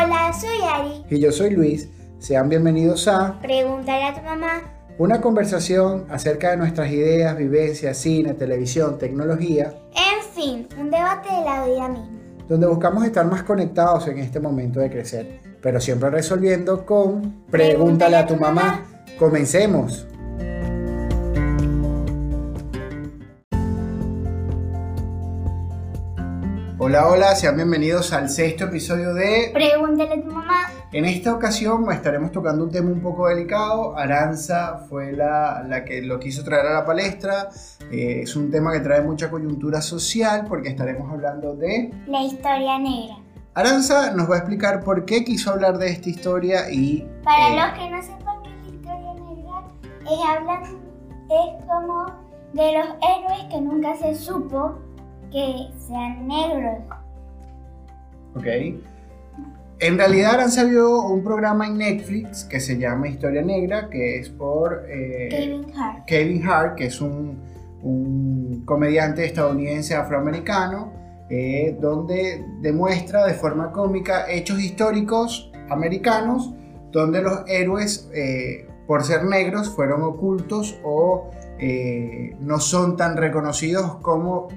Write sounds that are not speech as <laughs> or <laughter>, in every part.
Hola, soy Ari. Y yo soy Luis. Sean bienvenidos a Pregúntale a tu mamá. una conversación acerca de nuestras ideas, vivencias, cine, televisión, tecnología, En fin, un debate de la vida misma. donde buscamos estar más conectados en este momento de crecer, pero siempre resolviendo con Pregúntale a tu mamá. Comencemos. Hola, hola, sean bienvenidos al sexto episodio de Pregúntale a tu mamá. En esta ocasión estaremos tocando un tema un poco delicado. Aranza fue la, la que lo quiso traer a la palestra. Eh, es un tema que trae mucha coyuntura social porque estaremos hablando de... La historia negra. Aranza nos va a explicar por qué quiso hablar de esta historia y... Para eh, los que no sepan qué es la historia negra, es, hablan, es como de los héroes que nunca se supo que sean negros. Ok. En realidad Aranza vio un programa en Netflix que se llama Historia Negra, que es por... eh, Kevin Hart. Kevin Hart, que es un, un comediante estadounidense afroamericano, eh, donde demuestra de forma cómica hechos históricos americanos, donde los héroes, eh, por ser negros, fueron ocultos o no son tan reconocidos como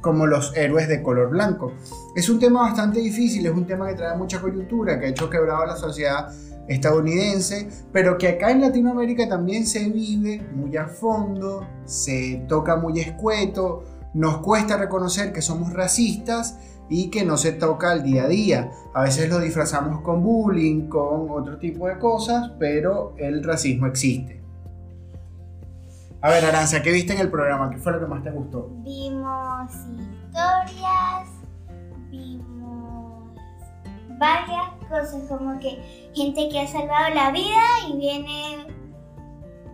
Como los héroes de color blanco. Es un tema bastante difícil, es un tema que trae mucha coyuntura, que ha hecho quebrado a la sociedad estadounidense, pero que acá en Latinoamérica también se vive muy a fondo, se toca muy escueto, nos cuesta reconocer que somos racistas y que no se toca al día a día. A veces lo disfrazamos con bullying, con otro tipo de cosas, pero el racismo existe. A ver, Aranza, ¿qué viste en el programa? ¿Qué fue lo que más te gustó? Vimos historias, vimos varias cosas, como que gente que ha salvado la vida y viene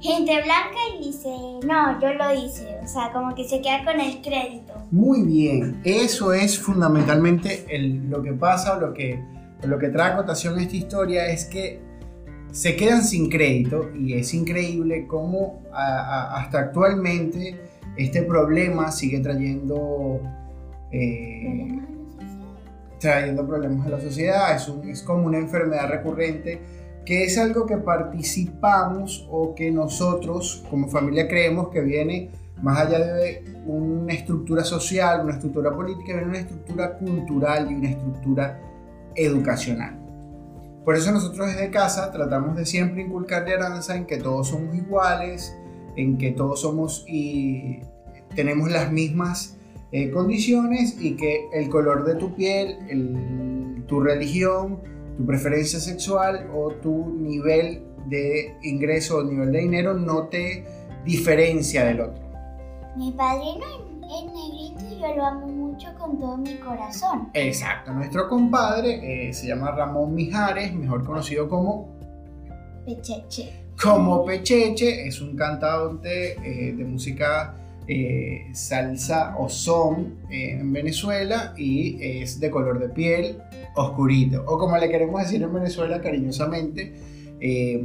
gente blanca y dice, no, yo lo hice. O sea, como que se queda con el crédito. Muy bien, eso es fundamentalmente el- lo que pasa o lo que, lo que trae a cotación esta historia es que se quedan sin crédito y es increíble cómo hasta actualmente este problema sigue trayendo, eh, trayendo problemas a la sociedad, es, es como una enfermedad recurrente que es algo que participamos o que nosotros como familia creemos que viene más allá de una estructura social, una estructura política, viene una estructura cultural y una estructura educacional. Por eso nosotros desde casa tratamos de siempre inculcarle a Aranza en que todos somos iguales, en que todos somos y tenemos las mismas eh, condiciones y que el color de tu piel, el- tu religión, tu preferencia sexual o tu nivel de ingreso o nivel de dinero no te diferencia del otro. Mi padrino es negrito y yo lo amo mucho con todo mi corazón. Exacto, nuestro compadre eh, se llama Ramón Mijares, mejor conocido como, Pecheche. como Pecheche, es un cantante eh, de música eh, salsa o son en Venezuela y es de color de piel oscurito, o como le queremos decir en Venezuela cariñosamente, eh,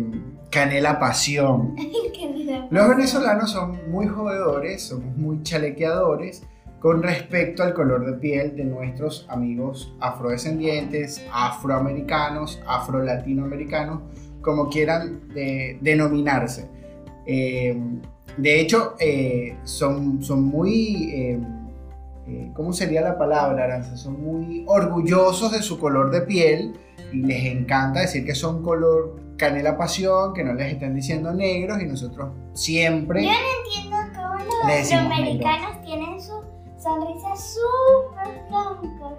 canela pasión. <laughs> Los venezolanos son muy jodedores, somos muy chalequeadores con respecto al color de piel de nuestros amigos afrodescendientes, afroamericanos, afro-latinoamericanos, como quieran eh, denominarse. Eh, de hecho, eh, son, son muy, ¿cómo sería la palabra, Aranza? Son muy orgullosos de su color de piel y les encanta decir que son color canela pasión, que no les estén diciendo negros y nosotros siempre... Yo no entiendo cómo los afroamericanos tienen su sonrisa súper blanca.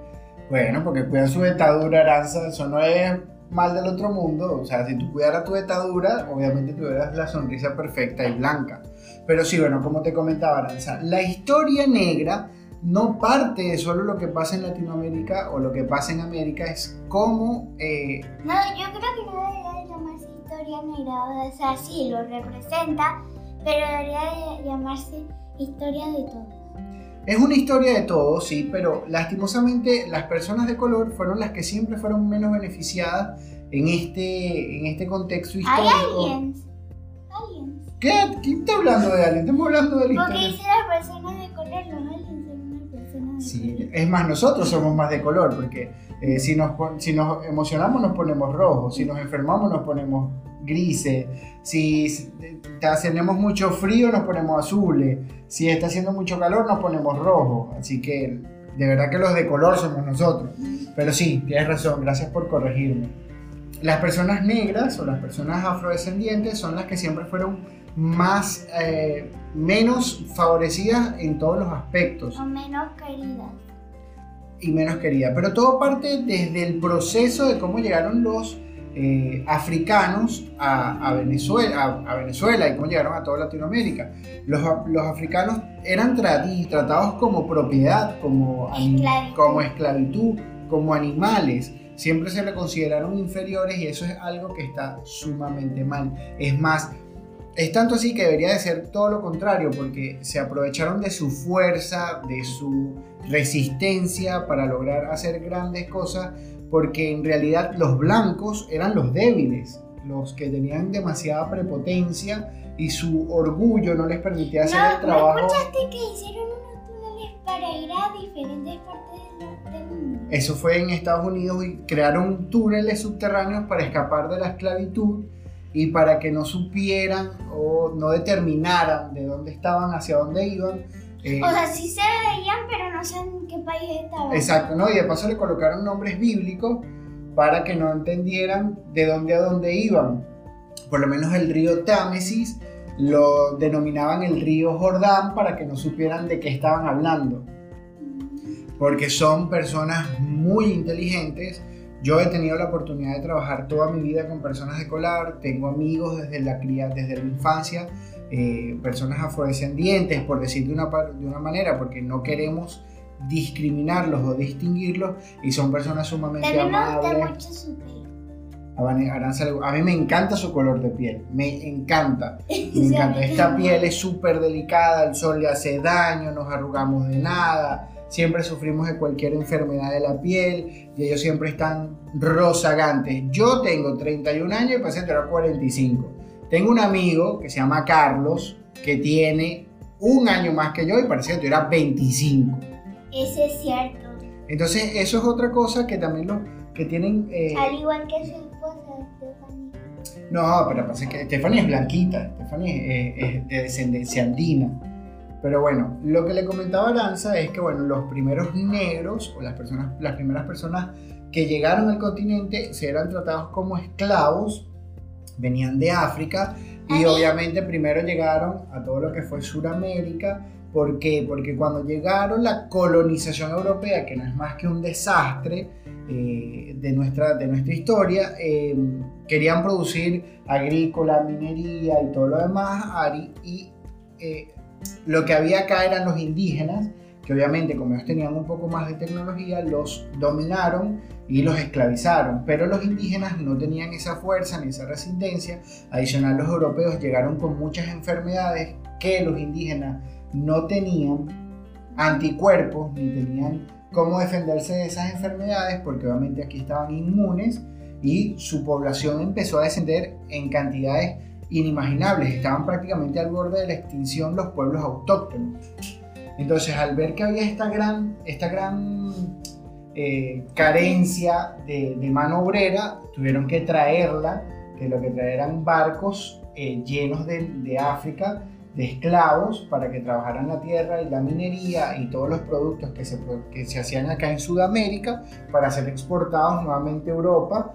Bueno, porque cuidan su dentadura, Aranza, eso no es mal del otro mundo. O sea, si tú cuidaras tu dentadura, obviamente tuvieras la sonrisa perfecta y blanca. Pero sí, bueno, como te comentaba, Aranza, la historia negra no parte de solo lo que pasa en Latinoamérica o lo que pasa en América, es cómo eh, No, yo creo que no debería de llamarse historia negra. O sea, sí, lo representa, pero debería de llamarse historia de todo. Es una historia de todos, sí, pero lastimosamente las personas de color fueron las que siempre fueron menos beneficiadas en este, en este contexto Hay histórico. aliens. Aliens. ¿Qué? ¿Quién está hablando de alguien? Estamos hablando de la Porque dice las personas de color, los aliens son una persona de Sí, es más, nosotros somos más de color, porque eh, si, nos, si nos emocionamos nos ponemos rojos, si nos enfermamos nos ponemos grises, si tenemos mucho frío nos ponemos azules, si está haciendo mucho calor nos ponemos rojos, así que de verdad que los de color somos nosotros. Pero sí, tienes razón, gracias por corregirme. Las personas negras o las personas afrodescendientes son las que siempre fueron más, eh, menos favorecidas en todos los aspectos. O menos queridas. Y menos queridas. Pero todo parte desde el proceso de cómo llegaron los eh, africanos a, Venezuela, a, Venezuela y cómo llegaron a toda Latinoamérica. Los, los africanos eran tratados como propiedad, como como esclavitud, como animales siempre se le consideraron inferiores y eso es algo que está sumamente mal. Es más, es tanto así que debería de ser todo lo contrario, porque se aprovecharon de su fuerza, de su resistencia para lograr hacer grandes cosas, porque en realidad los blancos eran los débiles, los que tenían demasiada prepotencia y su orgullo no les permitía hacer el trabajo. ¿No escuchaste que hicieron unos túneles para ir a diferentes partes del mundo? Eso fue en Estados Unidos y crearon túneles subterráneos para escapar de la esclavitud y para que no supieran o no determinaran de dónde estaban, hacia dónde iban. Eh, o sea, sí se veían, pero no sé en qué país estaban. Exacto, ¿no? Y de paso le colocaron nombres bíblicos para que no entendieran de dónde a dónde iban. Por lo menos el río Támesis lo denominaban el río Jordán para que no supieran de qué estaban hablando. Mm. Porque son personas muy inteligentes yo he tenido la oportunidad de trabajar toda mi vida con personas de colar, tengo amigos desde la cría, desde la infancia, eh, personas afrodescendientes, por decir de una, de una manera, porque no queremos discriminarlos o distinguirlos y son personas sumamente También amables. Me gusta mucho su piel. A, mí me encanta su color de piel, me encanta, <laughs> me encanta. Esta piel es súper delicada, el sol le hace daño, nos arrugamos de nada, siempre sufrimos de cualquier enfermedad de la piel y ellos siempre están rozagantes. Yo tengo 31 años y pasé a 45. Tengo un amigo que se llama Carlos que tiene un año más que yo y parece que era 25. Ese es cierto. Entonces, eso es otra cosa que también lo que tienen. Eh, Al igual que su esposa, Stephanie. No, pero pasa que Stephanie es blanquita, Stephanie es de descendencia andina. Pero bueno, lo que le comentaba Aranza es que bueno, los primeros negros o las, personas, las primeras personas que llegaron al continente se eran tratados como esclavos, venían de África y obviamente primero llegaron a todo lo que fue Sudamérica. ¿Por qué? Porque cuando llegaron la colonización europea, que no es más que un desastre eh, de, nuestra, de nuestra historia, eh, querían producir agrícola, minería y todo lo demás, y eh, lo que había acá eran los indígenas, que obviamente como ellos tenían un poco más de tecnología, los dominaron y los esclavizaron. Pero los indígenas no tenían esa fuerza ni esa resistencia. Adicional, los europeos llegaron con muchas enfermedades que los indígenas no tenían anticuerpos ni tenían cómo defenderse de esas enfermedades porque obviamente aquí estaban inmunes y su población empezó a descender en cantidades inimaginables, estaban prácticamente al borde de la extinción los pueblos autóctonos. Entonces, al ver que había esta gran, esta gran eh, carencia de, mano obrera, tuvieron que traerla, que lo que traeran barcos eh, llenos de, África, de esclavos, para que trabajaran la tierra y la minería y todos los productos que se, que se hacían acá en Sudamérica para ser exportados nuevamente a Europa,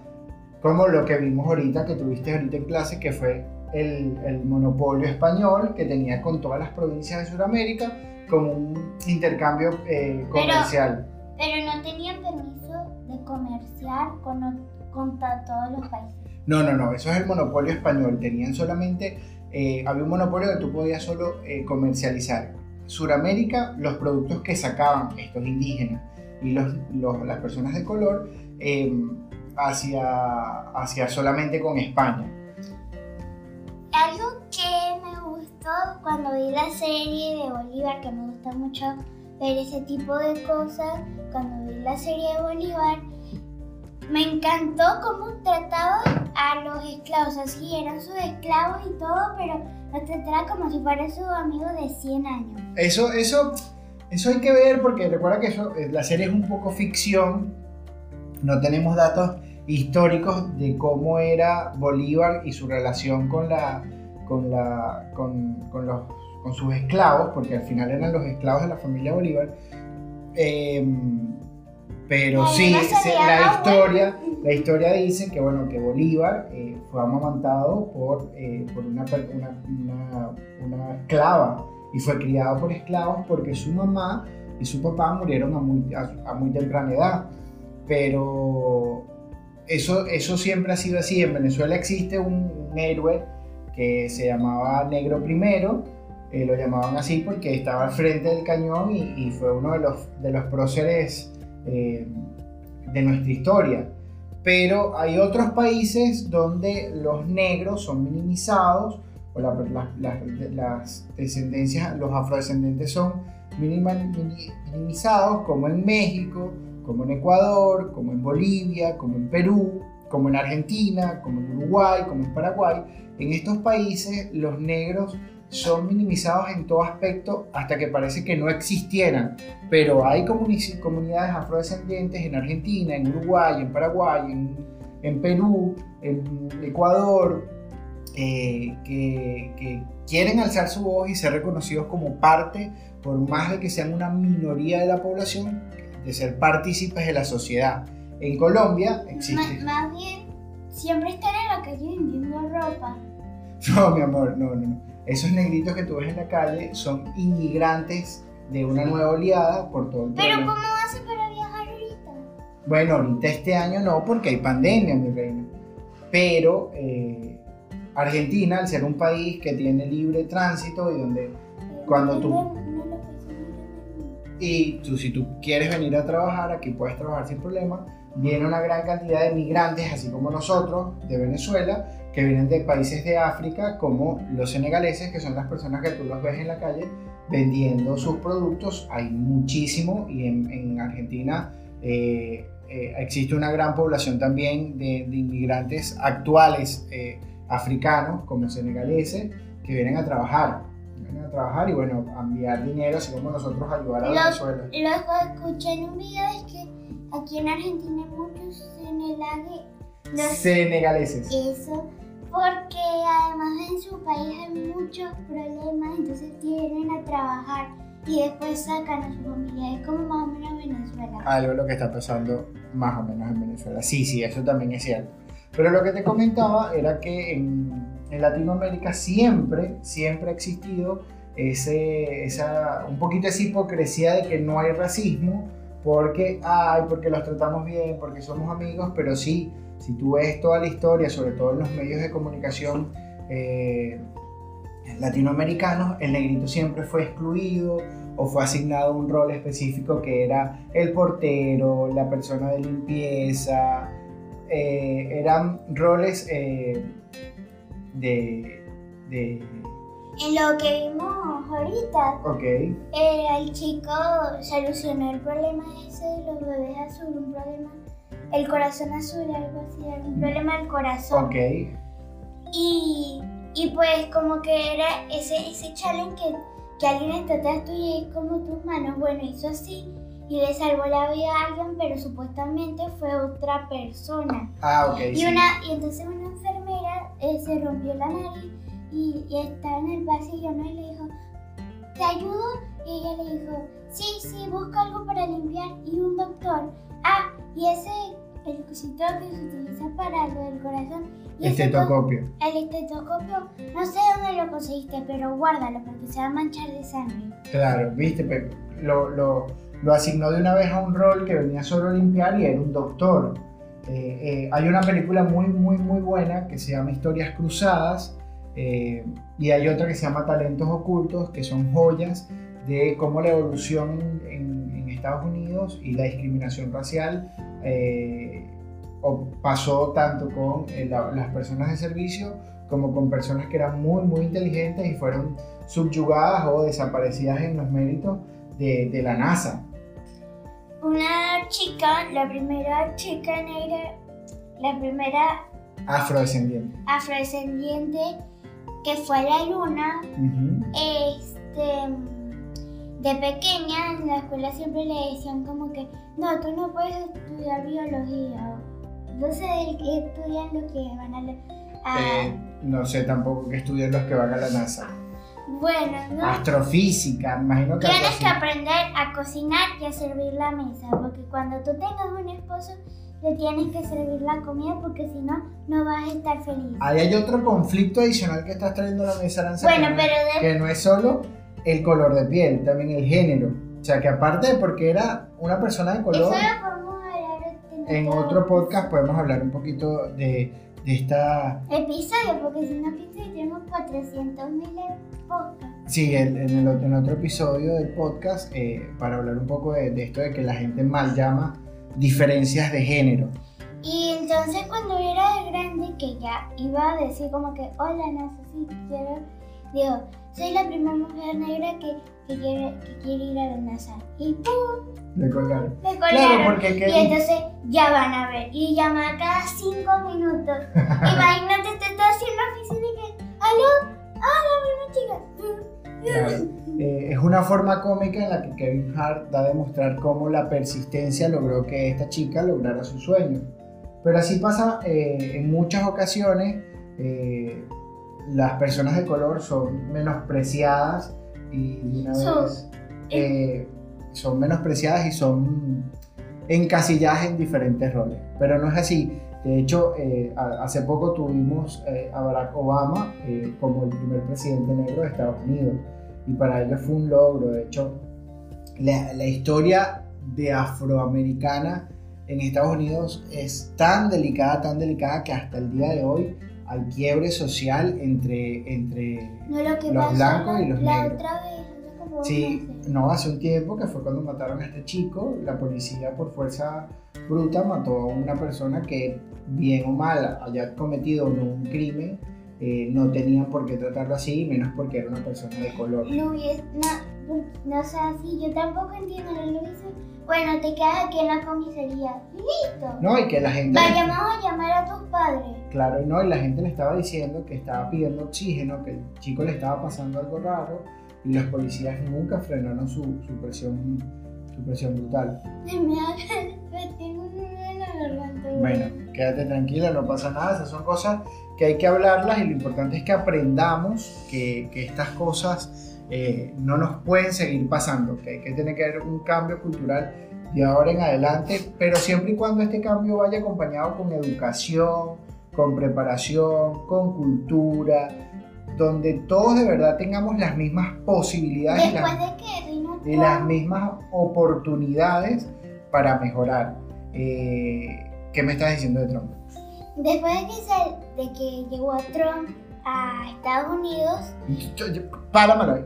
como lo que vimos ahorita, que tuviste ahorita en clase, que fue el, monopolio español que tenía con todas las provincias de Sudamérica como un intercambio eh, comercial. Pero, no tenían permiso de comerciar con, con todos los países. No, no, no, eso es el monopolio español. Tenían solamente, eh, había un monopolio que tú podías solo eh, comercializar. Suramérica, los productos que sacaban estos indígenas y los, las personas de color hacia, hacia solamente con España algo que me gustó cuando vi la serie de Bolívar, que me gusta mucho ver ese tipo de cosas, cuando vi la serie de Bolívar, me encantó cómo trataba a los esclavos, así eran sus esclavos y todo, pero los trataba como si fuera su amigo de 100 años. Eso, eso, Eso hay que ver porque recuerda que eso, eh, la serie es un poco ficción, no tenemos datos históricos de cómo era Bolívar y su relación con, la, con, la, con, con, los, con sus esclavos, porque al final eran los esclavos de la familia Bolívar. Eh, pero Ay, sí, no se- la historia, la historia dice que bueno que Bolívar eh, fue amamantado por, eh, por una, una, una- una esclava y fue criado por esclavos porque su mamá y su papá murieron a muy, a, a muy temprana edad. Pero eso, eso siempre ha sido así. En Venezuela existe un, un héroe que se llamaba Negro Primero, eh, lo llamaban así porque estaba al frente del cañón y, fue uno de los, de los próceres eh, de nuestra historia. Pero hay otros países donde los negros son minimizados, o la- la- la- las descendencias, los afrodescendientes son minimizados, como en México, como en Ecuador, como en Bolivia, como en Perú, como en Argentina, como en Uruguay, como en Paraguay. En estos países los negros son minimizados en todo aspecto hasta que parece que no existieran. Pero hay comuni- comunidades afrodescendientes en Argentina, en Uruguay, en Paraguay, en, en Perú, en Ecuador, eh, que, que quieren alzar su voz y ser reconocidos como parte, por más de que sean una minoría de la población, de ser partícipes de la sociedad. En Colombia existe... Más bien, siempre están en la calle vendiendo ropa. <laughs> No, mi amor, no, no, no. Esos negritos que tú ves en la calle son inmigrantes de una nueva oleada por todo el Pero problema. ¿cómo hacen para viajar ahorita? Bueno, ahorita este año no, porque hay pandemia, mi reina. Pero eh, Argentina, al ser un país que tiene libre tránsito y donde Cuando tú- No, no lo y tú, si tú quieres venir a trabajar, aquí puedes trabajar sin problema. Viene una gran cantidad de migrantes, así como nosotros, de Venezuela, que vienen de países de África, como los senegaleses, que son las personas que tú los ves en la calle vendiendo sus productos. Hay muchísimo y en, en Argentina eh, eh, existe una gran población también de, de inmigrantes actuales eh, africanos, como senegaleses, que vienen a trabajar. Vienen a trabajar y bueno, a enviar dinero, así como nosotros ayudar a Lo- Venezuela. Luego escuché en un video es que aquí en Argentina hay muchos senegales. Senegaleses. Eso, porque además en su país hay muchos problemas, entonces vienen a trabajar y después sacan a su familia. Es como más o menos Venezuela. Algo lo que está pasando más o menos en Venezuela. Sí, sí, eso también es cierto. Pero lo que te comentaba era que en, en Latinoamérica siempre, siempre ha existido ese, esa, un poquito esa hipocresía de que no hay racismo porque, ay, porque los tratamos bien, porque somos amigos, pero sí, si tú ves toda la historia, sobre todo en los medios de comunicación eh, latinoamericanos, el negrito siempre fue excluido o fue asignado un rol específico que era el portero, la persona de limpieza, eh, eran roles eh, de, de... En lo que vimos ahorita, Ok, eh, el chico solucionó el problema ese de los bebés azul, un problema, el corazón azul, algo así, un problema del corazón. ok. Y, y pues como que era ese, ese challenge que, que alguien está atrás tuyo y como tus manos, bueno, hizo así y le salvó la vida a alguien, pero supuestamente fue otra persona. Ah, ok. Y, sí. una, y entonces una enfermera eh, se rompió la nariz y, y estaba en el pasillo ¿no? y le dijo, ¿te ayudo? Y ella le dijo, sí, sí, busca algo para limpiar y un doctor. Ah, y ese, el cosito que se utiliza para lo del corazón. Y Estetoscopio. el estetoscopio, no sé dónde lo conseguiste, pero guárdalo porque se va a manchar de sangre. Claro, viste, Pe- lo, lo, lo asignó de una vez a un rol que venía solo a limpiar y era un doctor. Eh, eh, hay una película muy, muy, muy buena que se llama Historias Cruzadas eh, y hay otra que se llama Talentos Ocultos, que son joyas de cómo la evolución en, en Estados Unidos y la discriminación racial eh, pasó tanto con eh, la- las personas de servicio como con personas que eran muy, muy inteligentes y fueron subyugadas o desaparecidas en los méritos de, de la NASA. Una chica, la primera chica negra, la primera Afrodescendiente. afrodescendiente que fue la luna, este, de pequeña en la escuela siempre le decían como que, no, tú no puedes estudiar biología. No sé qué estudian los que van a... a... Eh, no sé tampoco qué estudian los que van a la NASA. Bueno, no. Astrofísica, imagino que... Tienes que aprender a cocinar y a servir la mesa, porque cuando tú tengas un esposo le tienes que servir la comida porque si no, no vas a estar feliz. Ahí hay otro conflicto adicional que estás trayendo a la mesa, Aranza, Bueno, que, no, pero de- que no es solo el color de piel, también el género. O sea, que aparte de porque era una persona de color, Eso lo podemos hablar en otro podcast podemos hablar un poquito de, de esta... episodio, porque si no que tenemos 400 mil podcasts. Sí, en, el, en otro episodio del podcast, eh, para hablar un poco de, de esto de que la gente mal llama diferencias de género. Y entonces cuando era de grande, que ya iba a decir como que, hola, no sé si quiero, digo, soy la primera mujer negra que, que, quiere, que quiere ir a la NASA. Y ¡pum! Le colgaron. Me Claro, colgaron. porque Y entonces ya van a ver. Y llama cada cinco minutos. Imagínate, te estás haciendo oficina y que, aló, hola, buenas chicas. Claro. Eh, es una forma cómica en la que Kevin Hart da a demostrar cómo la persistencia logró que esta chica lograra su sueño. Pero así pasa eh, en muchas ocasiones. eh, las personas de color son menospreciadas y de una Son- vez eh, son menospreciadas y son encasilladas en diferentes roles. Pero no es así. De hecho, eh, a- hace poco tuvimos eh, a Barack Obama eh, como el primer presidente negro de Estados Unidos y para ellos fue un logro. De hecho, la, la historia de afroamericana en Estados Unidos es tan delicada, tan delicada que hasta el día de hoy hay quiebre social entre, entre No lo que Los pasó blancos la, y los la negros. otra vez. como Sí, no, hace un tiempo que fue cuando mataron a este chico, la policía por fuerza bruta mató a una persona que, bien o mal, haya cometido un crimen, eh, no tenían por qué tratarlo así, menos porque era una persona de color. No no, así, yo tampoco entiendo lo que. Bueno, te quedas aquí en la comisaría. Listo. No, y que la gente... Vayamos a llamar a tus padres. Claro, no, y la gente le estaba diciendo que estaba pidiendo oxígeno, que el chico le estaba pasando algo raro, y los policías nunca frenaron su, su presión, su presión brutal. Me <laughs> garganta. Bueno, quédate tranquila, no pasa nada, esas son cosas que hay que hablarlas y lo importante es que aprendamos que, que estas cosas eh, no nos pueden seguir pasando, que hay que tener que haber un cambio cultural de ahora en adelante, pero siempre y cuando este cambio vaya acompañado con educación, con preparación, con cultura, donde todos de verdad tengamos las mismas posibilidades y las Después de que y las mismas oportunidades para mejorar. Eh, ¿Qué me estás diciendo de Trump? después de que, se- de que llegó Trump a Estados Unidos, Yo- yo- Páramelo ahí.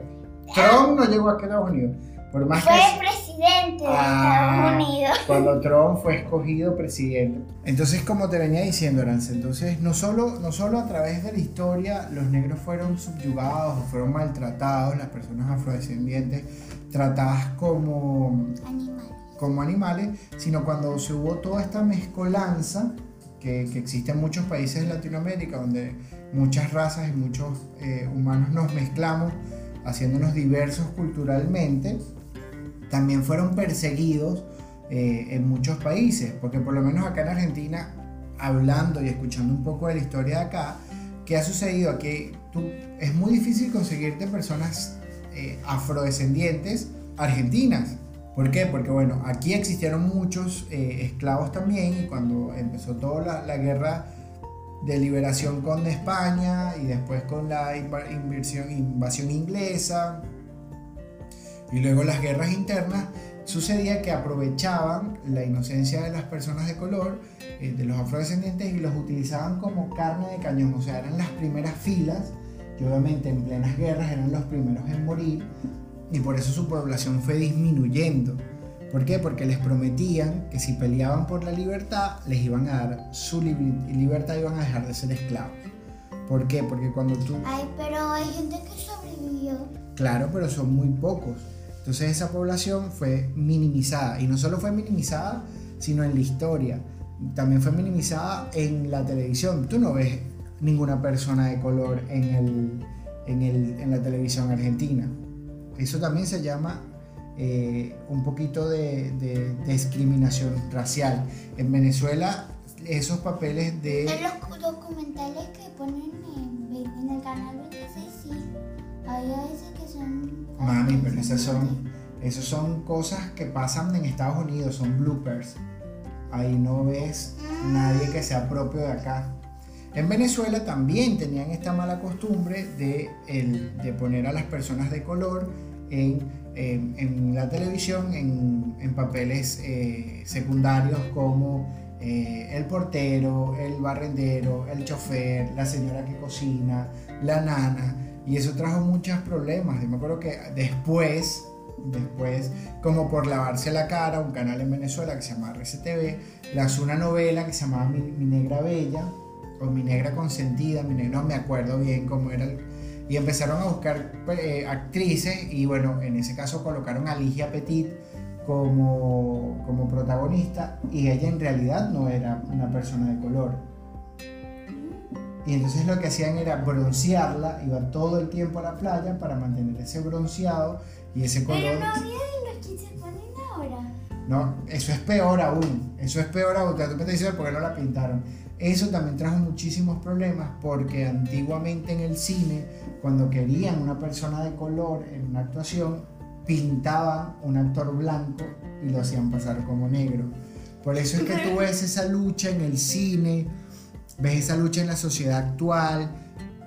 Trump no llegó a Estados Unidos. Por más fue que presidente de Ah. Estados Unidos. <laughs> cuando Trump fue escogido presidente. Entonces, como te venía diciendo, Arance, entonces no solo, no solo a través de la historia los negros fueron subyugados o fueron maltratados, las personas afrodescendientes tratadas como Animal. Como animales, sino cuando se hubo toda esta mezcolanza que, que existe en muchos países de Latinoamérica, donde muchas razas y muchos eh, humanos nos mezclamos, haciéndonos diversos culturalmente, también fueron perseguidos eh, en muchos países, porque por lo menos acá en Argentina, hablando y escuchando un poco de la historia de acá, ¿qué ha sucedido? Que tú, es muy difícil conseguirte personas eh, afrodescendientes argentinas. ¿Por qué? Porque bueno, aquí existieron muchos eh, esclavos también y cuando empezó toda la, guerra de liberación con España y después con la invasión inglesa y luego las guerras internas, sucedía que aprovechaban la inocencia de las personas de color, eh, de los afrodescendientes, y los utilizaban como carne de cañón, o sea, eran las primeras filas, que obviamente en plenas guerras eran los primeros en morir, y por eso su población fue disminuyendo. ¿Por qué? Porque les prometían que si peleaban por la libertad, les iban a dar su libertad y iban a dejar de ser esclavos. ¿Por qué? Porque cuando tú... Ay, pero hay gente que sobrevivió. Claro, pero son muy pocos. Entonces esa población fue minimizada. Y no solo fue minimizada, sino en la historia. También fue minimizada en la televisión. Tú no ves ninguna persona de color en, el, en, el- en la televisión argentina. Eso también se llama eh, un poquito de, de, discriminación racial. En Venezuela esos papeles de... En los documentales que ponen en, en el canal 26, sí, hay veces que son... Mami, pero esas son, esas son cosas que pasan en Estados Unidos, son bloopers. Ahí no ves nadie que sea propio de acá. En Venezuela también tenían esta mala costumbre de, el, de poner a las personas de color en, en, la televisión en, en papeles eh, secundarios como eh, el portero, el barrendero, el chofer, la señora que cocina, la nana. Y eso trajo muchos problemas. Yo me acuerdo que después, después, como por lavarse la cara, un canal en Venezuela que se llama RCTV, lanzó una novela que se llamaba Mi Negra Bella con mi negra consentida, mi no me acuerdo bien cómo era. Y empezaron a buscar eh, actrices y bueno, en ese caso colocaron a Ligia Petit como, como protagonista y ella en realidad no era una persona de color. Y entonces lo que hacían era broncearla, iba todo el tiempo a la playa para mantener ese bronceado y ese color. Pero no había de los que se ponen ahora. No, eso es peor aún. Eso es peor aún. Tú me dices por qué no la pintaron. Eso también trajo muchísimos problemas porque antiguamente en el cine, cuando querían una persona de color en una actuación, pintaban un actor blanco y lo hacían pasar como negro. Por eso es que tú ves esa lucha en el cine, ves esa lucha en la sociedad actual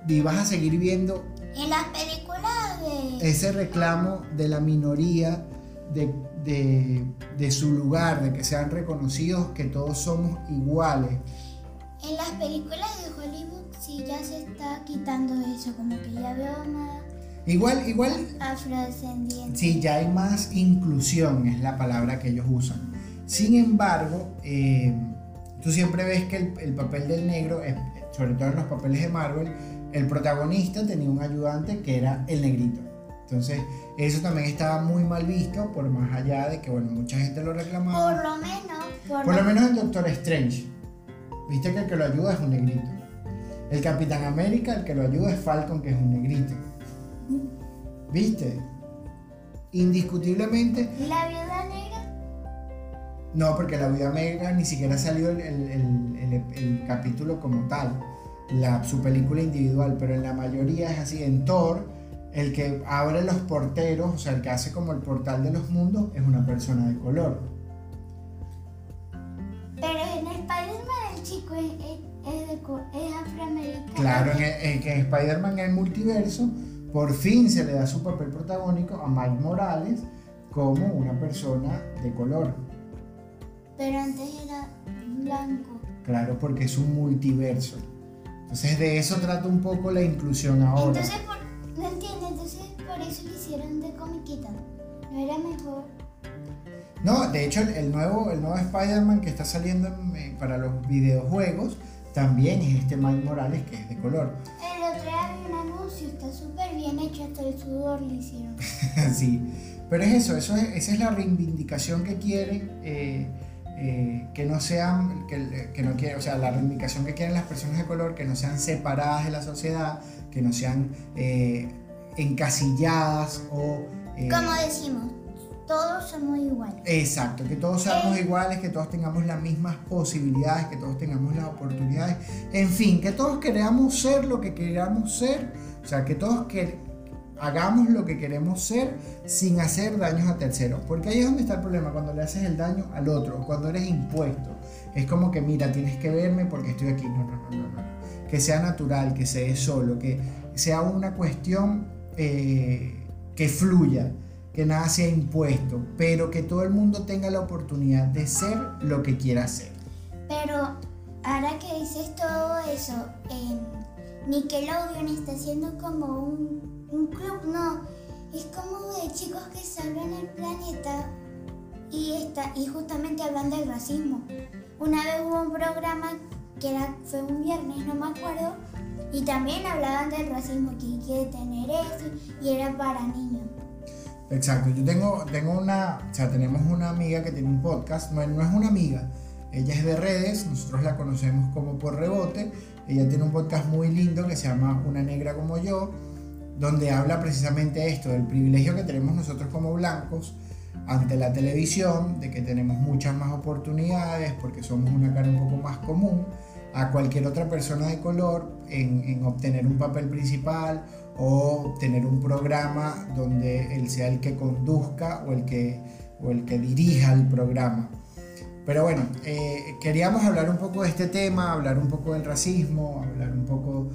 y vas a seguir viendo... En las películas de... Ese reclamo de la minoría, de, de, de su lugar, de que sean reconocidos que todos somos iguales. En las películas de Hollywood sí ya se está quitando eso, como que ya veo más... Igual, igual... Afrodescendiente. Sí, ya hay más inclusión, es la palabra que ellos usan. Sin embargo, eh, tú siempre ves que el, papel del negro, sobre todo en los papeles de Marvel, el protagonista tenía un ayudante que era el negrito. Entonces, eso también estaba muy mal visto, por más allá de que, bueno, mucha gente lo reclamaba. Por lo menos. Por, lo menos el Doctor Strange. Viste que el que lo ayuda es un negrito. El Capitán América, el que lo ayuda es Falcon, que es un negrito. ¿Viste? Indiscutiblemente. ¿Y la viuda negra? No, porque la viuda negra ni siquiera salió el, el, capítulo como tal, la, su película individual, pero en la mayoría es así. En Thor, el que abre los porteros, o sea, el que hace como el portal de los mundos, es una persona de color. Pero en Spider-Man es, es, afroamericano. Claro, en, en Spider-Man en el multiverso, por fin se le da su papel protagónico a Mike Morales como una persona de color. Pero antes era blanco. Claro, porque es un multiverso. Entonces de eso trata un poco la inclusión ahora. Entonces, no entiendo, entonces por eso lo hicieron de comiquita. ¿No era mejor? No, de hecho el, nuevo, el nuevo Spider-Man que está saliendo para los videojuegos también es este Mike Morales que es de color. El otro día vi un anuncio, está súper bien hecho, hasta el sudor le hicieron. <laughs> sí, pero es eso, eso es, esa es la reivindicación que quieren. Eh, eh, que no sean, que, que, no quieren, o sea, la reivindicación que quieren las personas de color, que no sean separadas de la sociedad, que no sean eh, encasilladas o... Como decimos, todos somos iguales. Exacto, que todos seamos iguales, que todos tengamos las mismas posibilidades, que todos tengamos las oportunidades, en fin, que todos queramos ser lo que queramos ser, o sea, que todos que hagamos lo que queremos ser sin hacer daños a terceros, porque ahí es donde está el problema, cuando le haces el daño al otro, cuando eres impuesto, es como que mira, tienes que verme porque estoy aquí, no, no, no, no, que sea natural, que sea solo, que sea una cuestión eh, que fluya que nada sea impuesto, pero que todo el mundo tenga la oportunidad de ser lo que quiera ser. Pero ahora que dices todo eso, eh, Nickelodeon está haciendo como un, un club, no, es como de chicos que salvan el planeta y, está, y justamente hablan del racismo. Una vez hubo un programa que era, fue un viernes, no me acuerdo, y también hablaban del racismo, que hay que detener eso, y era para niños. Exacto, yo tengo, tengo una, o sea, tenemos una amiga que tiene un podcast, no, no es una amiga, ella es de redes, nosotros la conocemos como por rebote, ella tiene un podcast muy lindo que se llama Una negra como yo, donde habla precisamente esto, del privilegio que tenemos nosotros como blancos ante la televisión, de que tenemos muchas más oportunidades porque somos una cara un poco más común a cualquier otra persona de color en, en obtener un papel principal o tener un programa donde él sea el que conduzca o el que, o el que dirija el programa. Pero bueno, eh, queríamos hablar un poco de este tema, hablar un poco del racismo, hablar un poco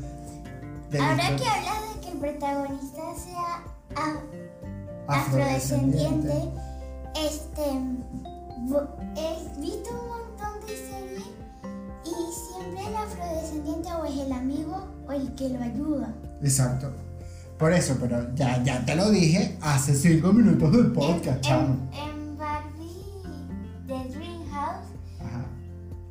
de... Ahora que hablas de que el protagonista sea afrodescendiente, este, he visto un montón de series y siempre el afrodescendiente o es el amigo o el que lo ayuda. Exacto. Por eso, pero ya, ya te lo dije hace cinco minutos del podcast, chamo. En, Barbie de Dream House,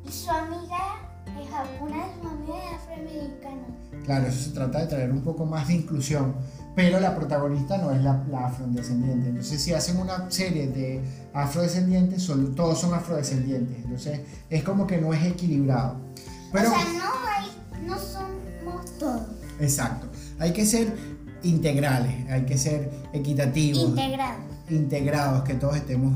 su amiga es una de sus amigas es afroamericana. Claro, eso se trata de traer un poco más de inclusión, pero la protagonista no es la, afrodescendiente. Entonces, si hacen una serie de afrodescendientes, todos son afrodescendientes. Entonces, es como que no es equilibrado. Pero, o sea, no, hay, no somos todos. Exacto. Hay que ser integrales, hay que ser equitativos. Integrados. Integrados, que todos estemos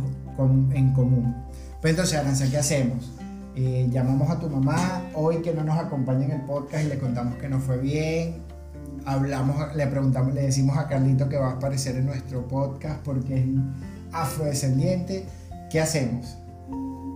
en común. Pues entonces, Aranza, ¿qué hacemos? Eh, llamamos a tu mamá hoy que no nos acompaña en el podcast y le contamos que no fue bien. Hablamos, le preguntamos, le decimos a Carlito que va a aparecer en nuestro podcast porque es afrodescendiente. ¿Qué hacemos?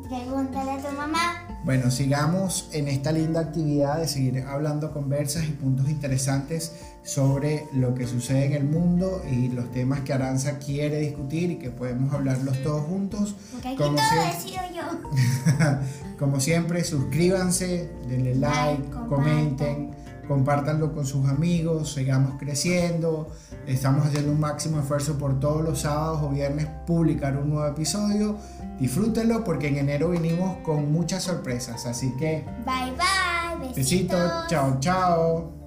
Pregúntale a tu mamá. Bueno, sigamos en esta linda actividad de seguir hablando conversas y puntos interesantes sobre lo que sucede en el mundo y los temas que Aranza quiere discutir y que podemos hablarlos todos juntos. Porque aquí como todo yo. <laughs> como siempre, suscríbanse, denle like, comenten compártanlo con sus amigos, sigamos creciendo. Estamos haciendo un máximo esfuerzo por todos los sábados o viernes publicar un nuevo episodio. Disfrútenlo porque en enero vinimos con muchas sorpresas. Así que... Bye bye. Besitos. Besitos. Chao, chao.